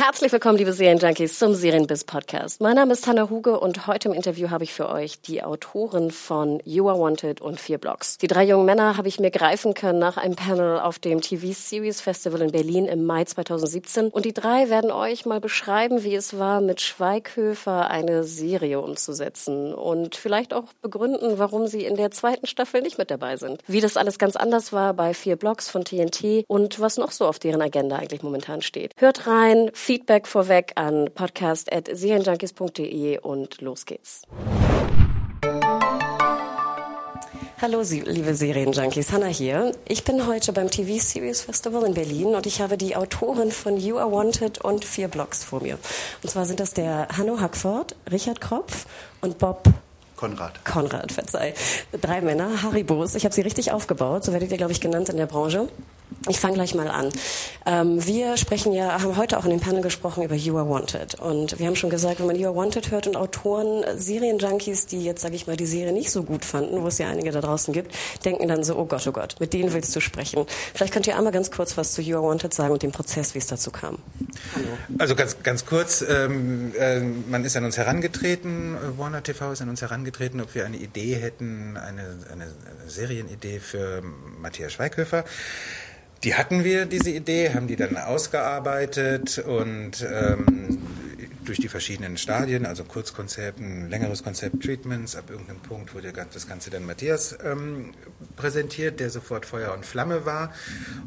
Herzlich willkommen, liebe Serienjunkies, zum Serienbiz Podcast. Mein Name ist Hanna Huge und heute im Interview habe ich für euch die Autoren von You Are Wanted und Vier Blocks. Die drei jungen Männer habe ich mir greifen können nach einem Panel auf dem TV Series Festival in Berlin im Mai 2017 und die drei werden euch mal beschreiben, wie es war, mit Schweighöfer eine Serie umzusetzen und vielleicht auch begründen, warum sie in der zweiten Staffel nicht mit dabei sind. Wie das alles ganz anders war bei Vier Blocks von TNT und was noch so auf deren Agenda eigentlich momentan steht. Hört rein, Feedback vorweg an podcast.serienjunkies.de und los geht's. Hallo, liebe Serienjunkies, Hanna hier. Ich bin heute beim TV Series Festival in Berlin und ich habe die Autoren von You Are Wanted und vier Blogs vor mir. Und zwar sind das der Hanno Hackford, Richard Kropf und Bob Konrad. Konrad, verzeih. Drei Männer, Haribos. Ich habe sie richtig aufgebaut, so werdet ihr, glaube ich, genannt in der Branche. Ich fange gleich mal an. Ähm, wir sprechen ja, haben heute auch in dem Panel gesprochen über You Are Wanted. Und wir haben schon gesagt, wenn man You Are Wanted hört und Autoren, äh, Serienjunkies, die jetzt, sage ich mal, die Serie nicht so gut fanden, wo es ja einige da draußen gibt, denken dann so, oh Gott, oh Gott, mit denen willst du sprechen. Vielleicht könnt ihr einmal ganz kurz was zu You Are Wanted sagen und dem Prozess, wie es dazu kam. Hallo. Also ganz, ganz kurz, ähm, äh, man ist an uns herangetreten, Warner TV ist an uns herangetreten, ob wir eine Idee hätten, eine, eine Serienidee für Matthias Schweighöfer. Die hatten wir, diese Idee, haben die dann ausgearbeitet und ähm, durch die verschiedenen Stadien, also Kurzkonzept, ein längeres Konzept, Treatments, ab irgendeinem Punkt wurde das Ganze dann Matthias ähm, präsentiert, der sofort Feuer und Flamme war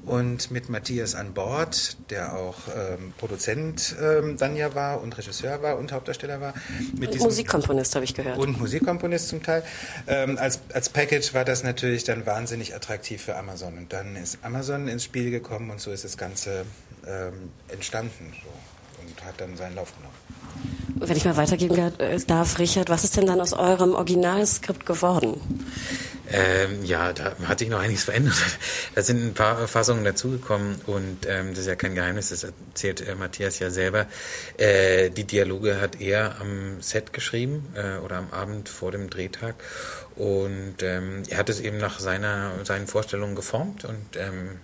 und mit Matthias an Bord, der auch ähm, Produzent ähm, dann ja war und Regisseur war und Hauptdarsteller war. Und Musikkomponist habe ich gehört. und Musikkomponist zum Teil. Ähm, als, als Package war das natürlich dann wahnsinnig attraktiv für Amazon. Und dann ist Amazon ins Spiel gekommen und so ist das Ganze ähm, entstanden so, und hat dann seinen Lauf genommen. Wenn ich mal weitergeben äh, darf, Richard, was ist denn dann aus eurem Originalskript geworden? Ähm, ja, da hat sich noch einiges verändert. Da sind ein paar Fassungen dazugekommen und ähm, das ist ja kein Geheimnis, das erzählt äh, Matthias ja selber. Äh, die Dialoge hat er am Set geschrieben äh, oder am Abend vor dem Drehtag und ähm, er hat es eben nach seiner, seinen Vorstellungen geformt und ähm,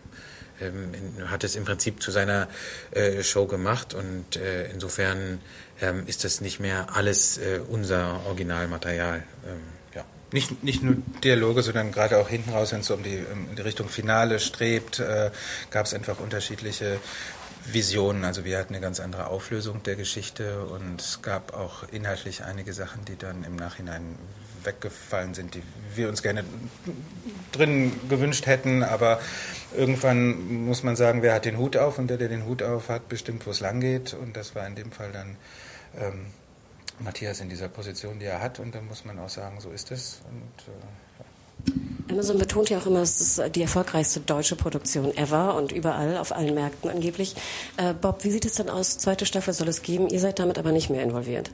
ähm, hat es im Prinzip zu seiner äh, Show gemacht und äh, insofern ähm, ist das nicht mehr alles äh, unser Originalmaterial. Nicht, nicht nur Dialoge, sondern gerade auch hinten raus, wenn es so um die, um die Richtung Finale strebt, äh, gab es einfach unterschiedliche Visionen. Also wir hatten eine ganz andere Auflösung der Geschichte und es gab auch inhaltlich einige Sachen, die dann im Nachhinein weggefallen sind, die wir uns gerne drin gewünscht hätten. Aber irgendwann muss man sagen, wer hat den Hut auf und der, der den Hut auf hat, bestimmt, wo es lang geht. Und das war in dem Fall dann ähm, Matthias in dieser Position, die er hat. Und dann muss man auch sagen, so ist es. Und äh, Amazon betont ja auch immer, es ist die erfolgreichste deutsche Produktion ever und überall auf allen Märkten angeblich. Äh, Bob, wie sieht es denn aus? Zweite Staffel soll es geben, ihr seid damit aber nicht mehr involviert.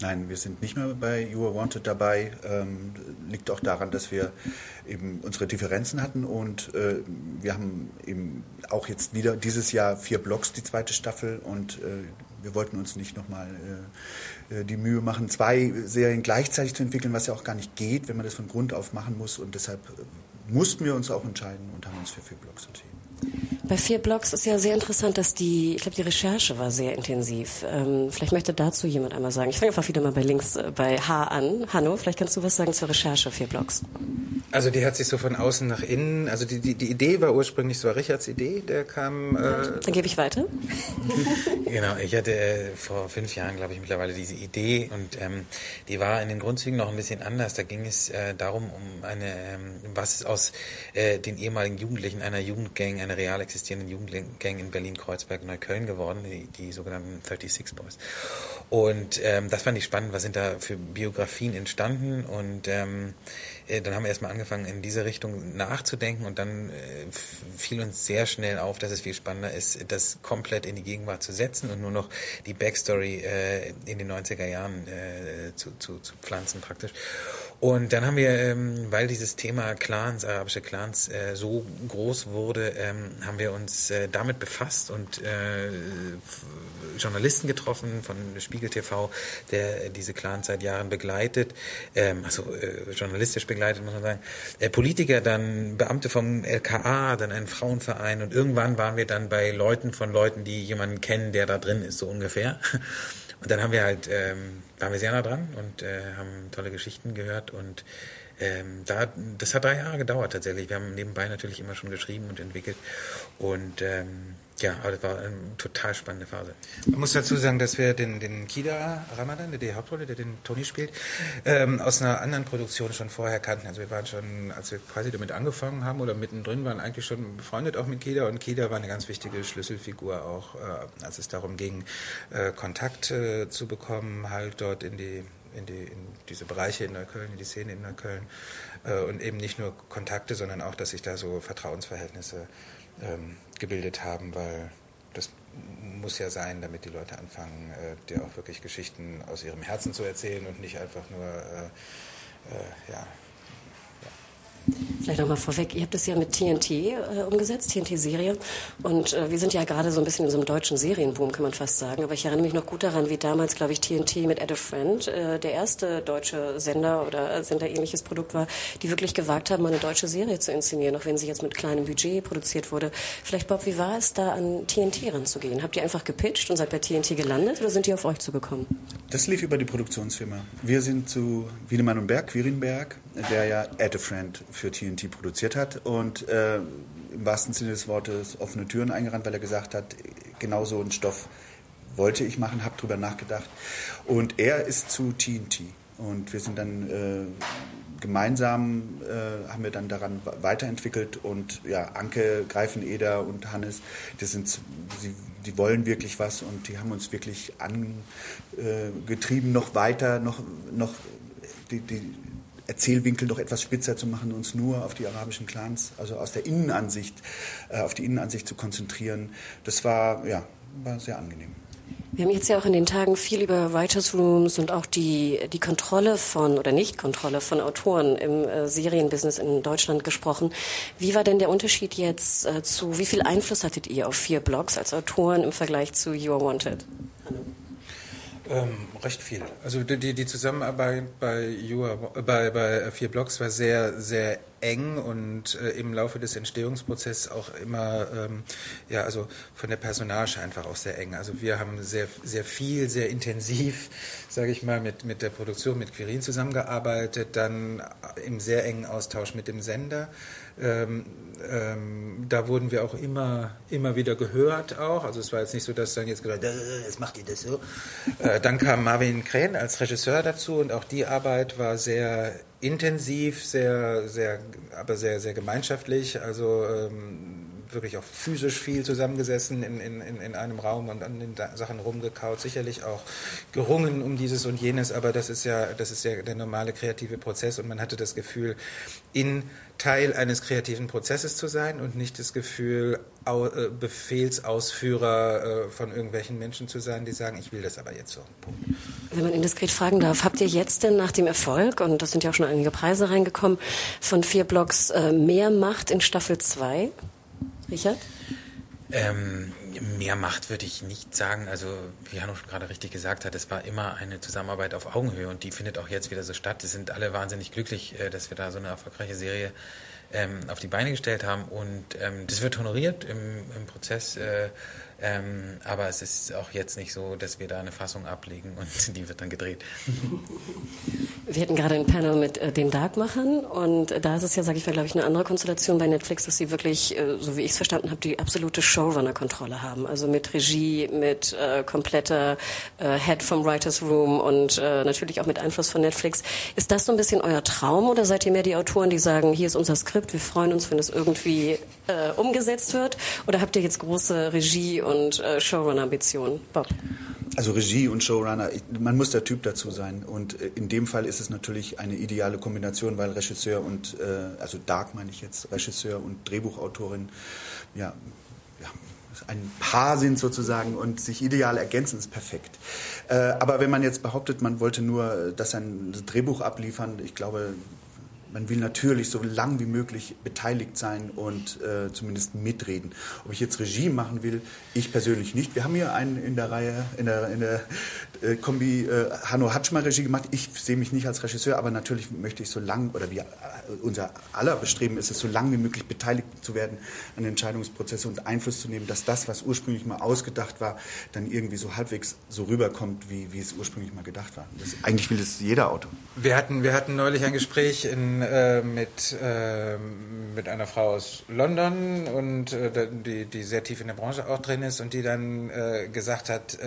Nein, wir sind nicht mehr bei You Are Wanted dabei. Ähm, liegt auch daran, dass wir eben unsere Differenzen hatten und äh, wir haben eben auch jetzt wieder dieses Jahr vier Blocks, die zweite Staffel und äh, wir wollten uns nicht nochmal äh, äh, die Mühe machen, zwei Serien gleichzeitig zu entwickeln, was ja auch gar nicht geht, wenn man das von Grund auf machen muss und deshalb äh, mussten wir uns auch entscheiden und haben uns für Blocks entschieden. Bei vier Blogs ist ja sehr interessant, dass die, ich glaube, die Recherche war sehr intensiv. Ähm, vielleicht möchte dazu jemand einmal sagen. Ich fange einfach wieder mal bei links, äh, bei H an. Hanno, vielleicht kannst du was sagen zur Recherche vier Blogs. Also die hat sich so von außen nach innen, also die, die, die Idee war ursprünglich, es war Richards Idee, der kam, äh, Dann gebe ich weiter. Genau, ich hatte äh, vor fünf Jahren, glaube ich, mittlerweile diese Idee und ähm, die war in den Grundzügen noch ein bisschen anders. Da ging es äh, darum, um eine, ähm, was aus den ehemaligen Jugendlichen einer Jugendgang, einer real existierenden Jugendgang in Berlin-Kreuzberg, Neukölln geworden, die, die sogenannten 36 Boys. Und ähm, das fand ich spannend, was sind da für Biografien entstanden und ähm, äh, dann haben wir erstmal angefangen, in diese Richtung nachzudenken und dann äh, fiel uns sehr schnell auf, dass es viel spannender ist, das komplett in die Gegenwart zu setzen und nur noch die Backstory äh, in den 90er Jahren äh, zu, zu, zu pflanzen praktisch. Und dann haben wir, ähm, weil dieses Thema Clans, arabische Clans, äh, so groß wurde, ähm, haben wir uns äh, damit befasst und äh, Journalisten getroffen von Spiegel TV, der diese Clans seit Jahren begleitet, ähm, also äh, journalistisch begleitet, muss man sagen. Äh, Politiker, dann Beamte vom LKA, dann ein Frauenverein und irgendwann waren wir dann bei Leuten von Leuten, die jemanden kennen, der da drin ist, so ungefähr. Und dann haben wir halt, ähm, waren wir sehr nah dran und äh, haben tolle Geschichten gehört und ähm, da, das hat drei Jahre gedauert tatsächlich. Wir haben nebenbei natürlich immer schon geschrieben und entwickelt und ähm, ja, aber das war eine total spannende Phase. Man muss dazu sagen, dass wir den, den Kida Ramadan, der die Hauptrolle, der den Tony spielt, ähm, aus einer anderen Produktion schon vorher kannten. Also wir waren schon, als wir quasi damit angefangen haben oder mittendrin waren, eigentlich schon befreundet auch mit Kida und Kida war eine ganz wichtige Schlüsselfigur auch, äh, als es darum ging, äh, Kontakt äh, zu bekommen, halt dort in die in, die, in diese Bereiche in Neukölln, in die Szene in Neukölln äh, und eben nicht nur Kontakte, sondern auch, dass sich da so Vertrauensverhältnisse ähm, gebildet haben, weil das muss ja sein, damit die Leute anfangen, äh, dir auch wirklich Geschichten aus ihrem Herzen zu erzählen und nicht einfach nur äh, äh, ja, Vielleicht nochmal vorweg, ihr habt es ja mit TNT äh, umgesetzt, TNT-Serie. Und äh, wir sind ja gerade so ein bisschen in so einem deutschen Serienboom, kann man fast sagen. Aber ich erinnere mich noch gut daran, wie damals, glaube ich, TNT mit Add a Friend äh, der erste deutsche Sender oder Senderähnliches Produkt war, die wirklich gewagt haben, eine deutsche Serie zu inszenieren, auch wenn sie jetzt mit kleinem Budget produziert wurde. Vielleicht, Bob, wie war es da, an TNT ranzugehen? Habt ihr einfach gepitcht und seid bei TNT gelandet oder sind die auf euch zugekommen? Das lief über die Produktionsfirma. Wir sind zu Wiedemann und Berg, Quirinberg, der ja Add a Friend für TNT produziert hat und äh, im wahrsten Sinne des Wortes offene Türen eingerannt, weil er gesagt hat, genau so einen Stoff wollte ich machen, habe drüber nachgedacht. Und er ist zu TNT. Und wir sind dann äh, gemeinsam äh, haben wir dann daran weiterentwickelt und ja, Anke, Greifeneder und Hannes, das sind, sie, die wollen wirklich was und die haben uns wirklich angetrieben, noch weiter, noch, noch die, die Erzählwinkel noch etwas spitzer zu machen, uns nur auf die arabischen Clans, also aus der Innenansicht, äh, auf die Innenansicht zu konzentrieren. Das war, ja, war sehr angenehm. Wir haben jetzt ja auch in den Tagen viel über Writers Rooms und auch die, die Kontrolle von oder Nicht-Kontrolle von Autoren im äh, Serienbusiness in Deutschland gesprochen. Wie war denn der Unterschied jetzt äh, zu, wie viel Einfluss hattet ihr auf vier Blogs als Autoren im Vergleich zu You Are Wanted? Hallo. Ähm, recht viel. Also die, die Zusammenarbeit bei, Jura, bei, bei Vier Blocks war sehr, sehr eng und äh, im Laufe des Entstehungsprozesses auch immer, ähm, ja, also von der Personage einfach auch sehr eng. Also wir haben sehr, sehr viel, sehr intensiv, sage ich mal, mit, mit der Produktion, mit Quirin zusammengearbeitet, dann im sehr engen Austausch mit dem Sender. Ähm, ähm, da wurden wir auch immer, immer wieder gehört auch. Also es war jetzt nicht so, dass dann jetzt gesagt, äh, jetzt macht ihr das so. Äh, dann kam Marvin Krähen als Regisseur dazu und auch die Arbeit war sehr intensiv, sehr, sehr, aber sehr, sehr gemeinschaftlich. Also ähm, wirklich auch physisch viel zusammengesessen in, in, in einem Raum und an den Sachen rumgekaut, sicherlich auch gerungen um dieses und jenes, aber das ist ja, das ist ja der normale kreative Prozess und man hatte das Gefühl, in Teil eines kreativen Prozesses zu sein und nicht das Gefühl, äh, Befehlsausführer äh, von irgendwelchen Menschen zu sein, die sagen, ich will das aber jetzt so. Wenn man indiskret fragen darf, habt ihr jetzt denn nach dem Erfolg, und das sind ja auch schon einige Preise reingekommen, von vier Blogs äh, mehr Macht in Staffel 2? Richard? Ähm, mehr Macht würde ich nicht sagen. Also, wie Hanno schon gerade richtig gesagt hat, es war immer eine Zusammenarbeit auf Augenhöhe und die findet auch jetzt wieder so statt. Wir sind alle wahnsinnig glücklich, äh, dass wir da so eine erfolgreiche Serie ähm, auf die Beine gestellt haben und ähm, das wird honoriert im, im Prozess. Äh, ähm, aber es ist auch jetzt nicht so, dass wir da eine Fassung ablegen und die wird dann gedreht. Wir hatten gerade ein Panel mit äh, den Darkmachern und äh, da ist es ja, sage ich mal, glaube ich, eine andere Konstellation bei Netflix, dass sie wirklich, äh, so wie ich es verstanden habe, die absolute Showrunner-Kontrolle haben. Also mit Regie, mit äh, kompletter äh, Head vom Writers Room und äh, natürlich auch mit Einfluss von Netflix. Ist das so ein bisschen euer Traum oder seid ihr mehr die Autoren, die sagen, hier ist unser Skript, wir freuen uns, wenn es irgendwie umgesetzt wird? Oder habt ihr jetzt große Regie- und äh, Showrunner-Ambitionen. Bob? Also Regie und Showrunner, man muss der Typ dazu sein. Und äh, in dem Fall ist es natürlich eine ideale Kombination, weil Regisseur und, äh, also Dark meine ich jetzt, Regisseur und Drehbuchautorin, ja, ja ein Paar sind sozusagen und sich ideal ergänzen, ist perfekt. Äh, aber wenn man jetzt behauptet, man wollte nur das ein Drehbuch abliefern, ich glaube, man will natürlich so lang wie möglich beteiligt sein und äh, zumindest mitreden. Ob ich jetzt Regie machen will, ich persönlich nicht. Wir haben hier einen in der Reihe, in der, in der äh, Kombi äh, Hanno Hatschmer Regie gemacht. Ich sehe mich nicht als Regisseur, aber natürlich möchte ich so lang, oder wir, äh, unser aller Bestreben ist es, so lang wie möglich beteiligt zu werden an Entscheidungsprozessen und Einfluss zu nehmen, dass das, was ursprünglich mal ausgedacht war, dann irgendwie so halbwegs so rüberkommt, wie, wie es ursprünglich mal gedacht war. Das, eigentlich will es jeder Autor. Wir hatten, wir hatten neulich ein Gespräch in äh, mit, äh, mit einer Frau aus London und äh, die, die sehr tief in der Branche auch drin ist und die dann äh, gesagt hat,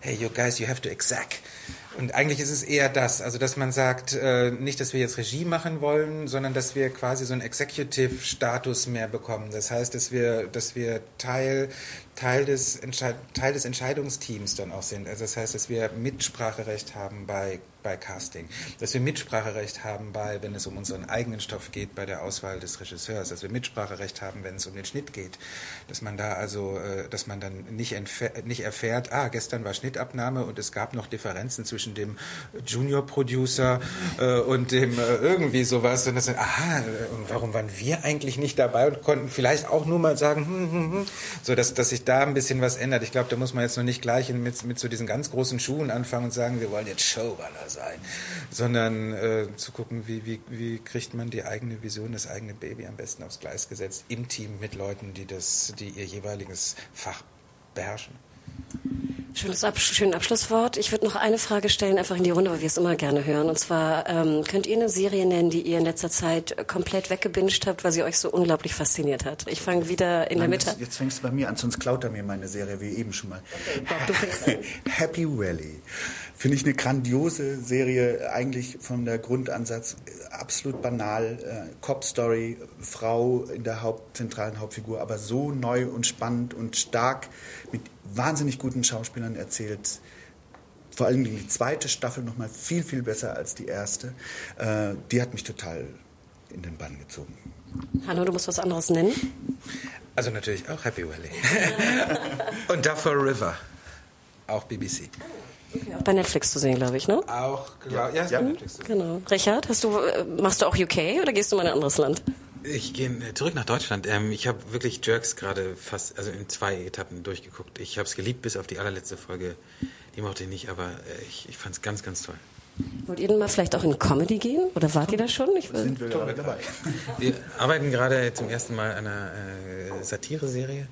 hey, you guys, you have to exact. Und eigentlich ist es eher das, also dass man sagt, äh, nicht, dass wir jetzt Regie machen wollen, sondern dass wir quasi so einen Executive-Status mehr bekommen. Das heißt, dass wir, dass wir Teil, Teil, des Teil des Entscheidungsteams dann auch sind. Also das heißt, dass wir Mitspracherecht haben bei bei Casting, dass wir Mitspracherecht haben bei, wenn es um unseren eigenen Stoff geht, bei der Auswahl des Regisseurs, dass wir Mitspracherecht haben, wenn es um den Schnitt geht, dass man da also, äh, dass man dann nicht, nicht erfährt, ah, gestern war Schnittabnahme und es gab noch Differenzen zwischen dem Junior Producer äh, und dem äh, irgendwie sowas. Und das sind, aha, warum waren wir eigentlich nicht dabei und konnten vielleicht auch nur mal sagen, hm, hm, hm, so dass, dass sich da ein bisschen was ändert. Ich glaube, da muss man jetzt noch nicht gleich mit, mit so diesen ganz großen Schuhen anfangen und sagen, wir wollen jetzt Showrunner sein, sondern äh, zu gucken, wie, wie, wie kriegt man die eigene Vision, das eigene Baby am besten aufs Gleis gesetzt, im Team mit Leuten, die, das, die ihr jeweiliges Fach beherrschen. Schönes Ab schönes Abschlusswort. Ich würde noch eine Frage stellen, einfach in die Runde, weil wir es immer gerne hören. Und zwar, ähm, könnt ihr eine Serie nennen, die ihr in letzter Zeit komplett weggebinged habt, weil sie euch so unglaublich fasziniert hat? Ich fange wieder in Nein, der Mitte. Jetzt, jetzt, fängst du bei mir an, sonst klaut er mir meine Serie, wie eben schon mal. Okay, Bob. Happy Valley. Finde ich eine grandiose Serie, eigentlich von der Grundansatz absolut banal. Äh, Cop-Story, Frau in der Haupt, zentralen Hauptfigur, aber so neu und spannend und stark mit wahnsinnig guten Schauspielern erzählt. Vor allem die zweite Staffel noch mal viel, viel besser als die erste. Äh, die hat mich total in den Bann gezogen. Hanno, du musst was anderes nennen. Also natürlich auch Happy Valley. Und Duffer River. Auch BBC. Okay, auch bei Netflix zu sehen, glaube ich, ne? Auch, ja, ja, ja. Netflix. Genau. Richard, hast du, äh, machst du auch UK oder gehst du mal in ein anderes Land? Ich gehe zurück nach Deutschland. Ähm, ich habe wirklich Jerks gerade fast, also in zwei Etappen durchgeguckt. Ich habe es geliebt bis auf die allerletzte Folge. Die mochte ich nicht, aber äh, ich, ich fand es ganz, ganz toll. Wollt ihr denn mal vielleicht auch in Comedy gehen? Oder wart ihr da schon? Ich will Sind wir gerade dabei. Wir arbeiten gerade zum ersten Mal an einer äh, Satire-Serie.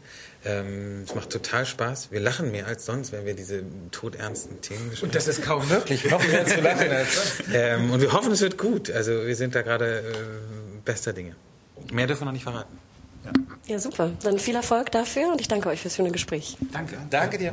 Ähm, es macht total Spaß. Wir lachen mehr als sonst, wenn wir diese todernsten Themen besprechen. Und das ist kaum möglich, noch mehr zu lachen als sonst. Ähm, und wir hoffen, es wird gut. Also wir sind da gerade äh, bester Dinge. Mehr dürfen wir noch nicht verraten. Ja. ja, super. Dann viel Erfolg dafür und ich danke euch fürs schöne Gespräch. Danke. Danke dir.